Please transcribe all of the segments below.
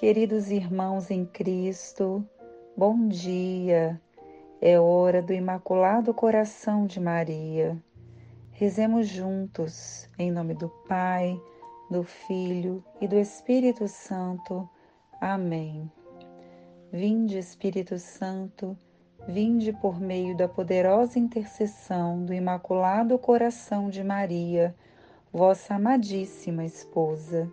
Queridos irmãos em Cristo, bom dia. É hora do Imaculado Coração de Maria. Rezemos juntos, em nome do Pai, do Filho e do Espírito Santo. Amém. Vinde, Espírito Santo, vinde por meio da poderosa intercessão do Imaculado Coração de Maria, vossa amadíssima esposa.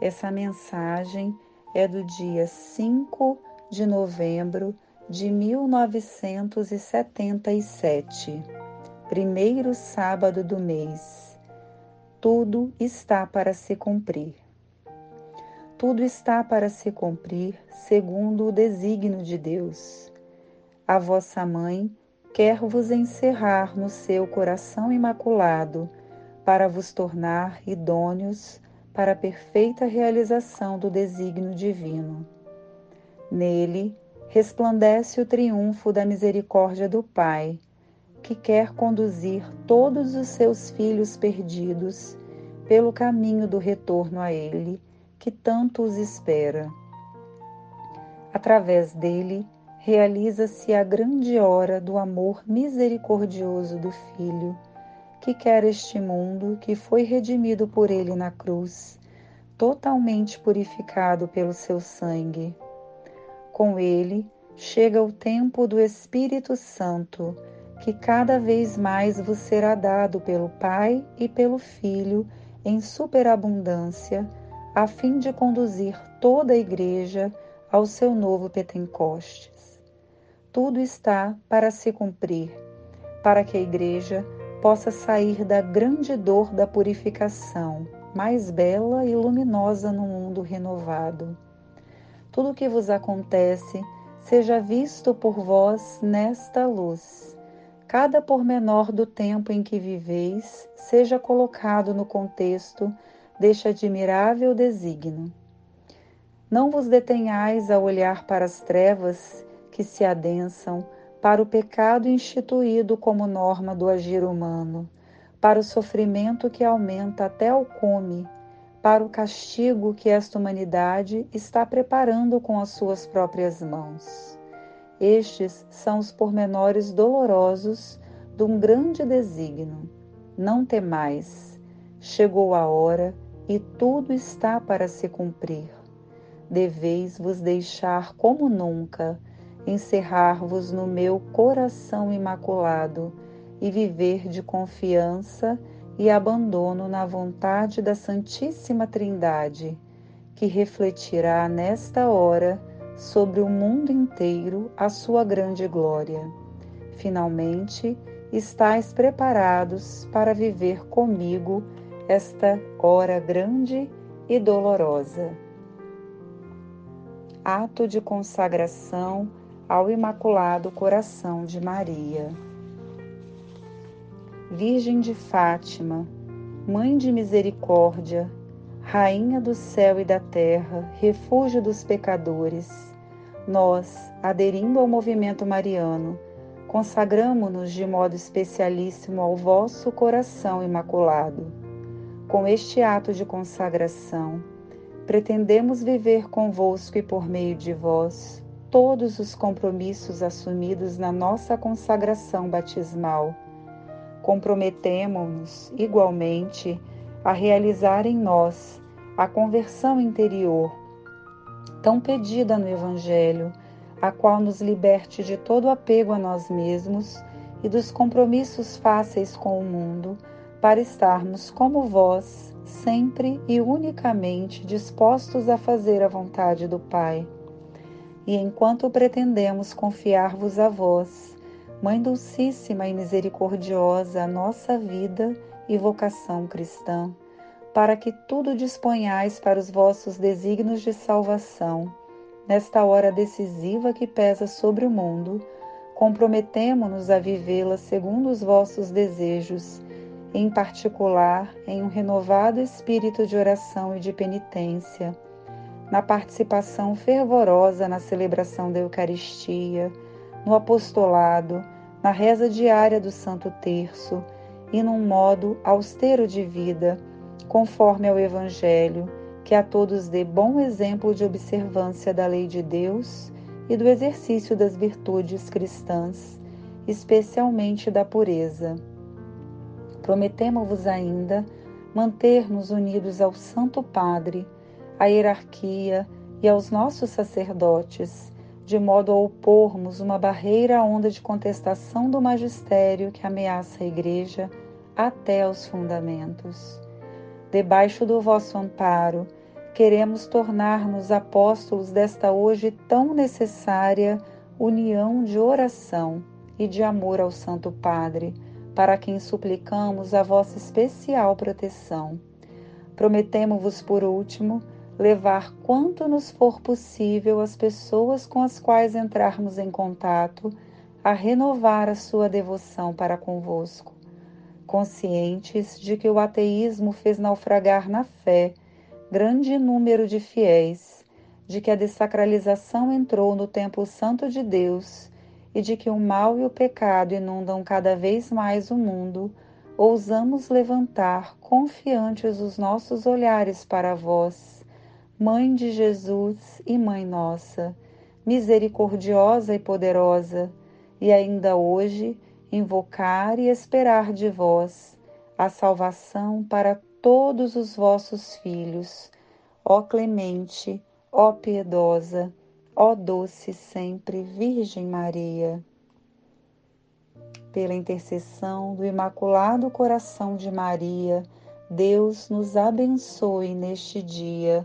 Essa mensagem é do dia 5 de novembro de 1977, primeiro sábado do mês. Tudo está para se cumprir. Tudo está para se cumprir segundo o desígnio de Deus. A vossa mãe quer vos encerrar no seu coração imaculado para vos tornar idôneos para a perfeita realização do desígnio divino. Nele resplandece o triunfo da misericórdia do Pai, que quer conduzir todos os seus filhos perdidos pelo caminho do retorno a Ele, que tanto os espera. Através dele, realiza-se a grande hora do amor misericordioso do Filho que quer este mundo que foi redimido por ele na cruz, totalmente purificado pelo seu sangue. Com ele chega o tempo do Espírito Santo, que cada vez mais vos será dado pelo Pai e pelo Filho em superabundância, a fim de conduzir toda a Igreja ao seu novo Pentecostes. Tudo está para se cumprir, para que a Igreja possa sair da grande dor da purificação, mais bela e luminosa no mundo renovado. Tudo o que vos acontece seja visto por vós nesta luz. Cada pormenor do tempo em que viveis seja colocado no contexto deste admirável desígnio. Não vos detenhais a olhar para as trevas que se adensam para o pecado instituído como norma do agir humano, para o sofrimento que aumenta até o come, para o castigo que esta humanidade está preparando com as suas próprias mãos. Estes são os pormenores dolorosos de um grande desígnio. Não temais, chegou a hora e tudo está para se cumprir. Deveis vos deixar como nunca encerrar-vos no meu coração imaculado e viver de confiança e abandono na vontade da Santíssima Trindade, que refletirá nesta hora sobre o mundo inteiro a sua grande glória. Finalmente, estáis preparados para viver comigo esta hora grande e dolorosa. Ato de consagração ao Imaculado Coração de Maria. Virgem de Fátima, Mãe de Misericórdia, Rainha do céu e da terra, refúgio dos pecadores, nós, aderindo ao movimento mariano, consagramo-nos de modo especialíssimo ao vosso coração imaculado. Com este ato de consagração, pretendemos viver convosco e por meio de vós todos os compromissos assumidos na nossa consagração batismal. Comprometemo-nos, igualmente, a realizar em nós a conversão interior, tão pedida no Evangelho, a qual nos liberte de todo apego a nós mesmos e dos compromissos fáceis com o mundo, para estarmos como vós, sempre e unicamente dispostos a fazer a vontade do Pai e enquanto pretendemos confiar-vos a vós, Mãe Dulcíssima e Misericordiosa, a nossa vida e vocação cristã, para que tudo disponhais para os vossos desígnios de salvação. Nesta hora decisiva que pesa sobre o mundo, comprometemo-nos a vivê-la segundo os vossos desejos, em particular em um renovado espírito de oração e de penitência, na participação fervorosa na celebração da Eucaristia, no apostolado, na reza diária do Santo Terço e num modo austero de vida, conforme ao Evangelho, que a todos dê bom exemplo de observância da lei de Deus e do exercício das virtudes cristãs, especialmente da pureza. Prometemos-vos ainda manter-nos unidos ao Santo Padre, à hierarquia e aos nossos sacerdotes, de modo a opormos uma barreira à onda de contestação do magistério que ameaça a Igreja até aos fundamentos. Debaixo do vosso amparo, queremos tornar-nos apóstolos desta hoje tão necessária união de oração e de amor ao Santo Padre, para quem suplicamos a vossa especial proteção. Prometemos-vos, por último, levar quanto nos for possível as pessoas com as quais entrarmos em contato a renovar a sua devoção para convosco. Conscientes de que o ateísmo fez naufragar na fé grande número de fiéis, de que a desacralização entrou no templo santo de Deus e de que o mal e o pecado inundam cada vez mais o mundo, ousamos levantar confiantes os nossos olhares para vós, Mãe de Jesus e Mãe nossa, misericordiosa e poderosa, e ainda hoje invocar e esperar de vós a salvação para todos os vossos filhos. Ó clemente, ó piedosa, ó doce sempre Virgem Maria. Pela intercessão do Imaculado Coração de Maria, Deus nos abençoe neste dia.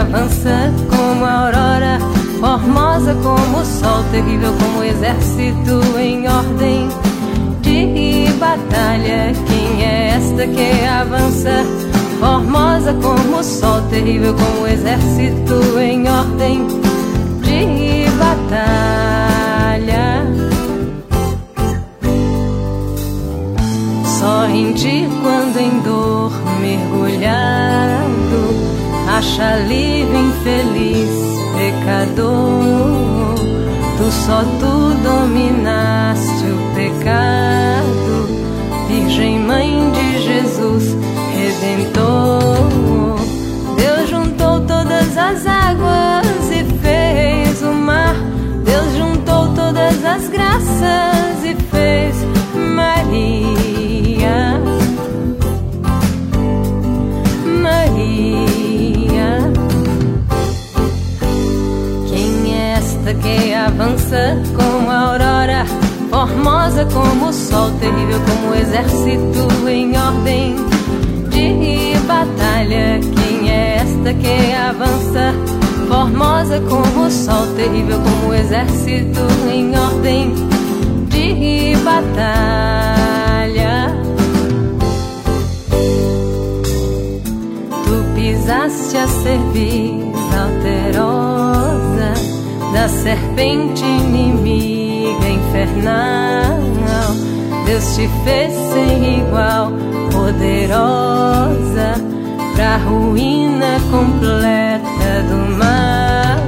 Avança como a aurora, formosa como o sol, terrível como o exército em ordem de batalha. Quem é esta que avança? Formosa como o sol, terrível como o exército em ordem de batalha. Só em ti quando em dor mergulhado acha livre, infeliz, pecador. Tu só tu dominaste o pecado, formosa como o sol, terrível como o exército em ordem de batalha. Quem é esta que avança? Formosa como o sol, terrível como o exército em ordem de batalha. Tu pisaste a cerviz alterosa da serpente inimiga infernal. Deus te fez sem igual, poderosa, pra ruína completa do mal.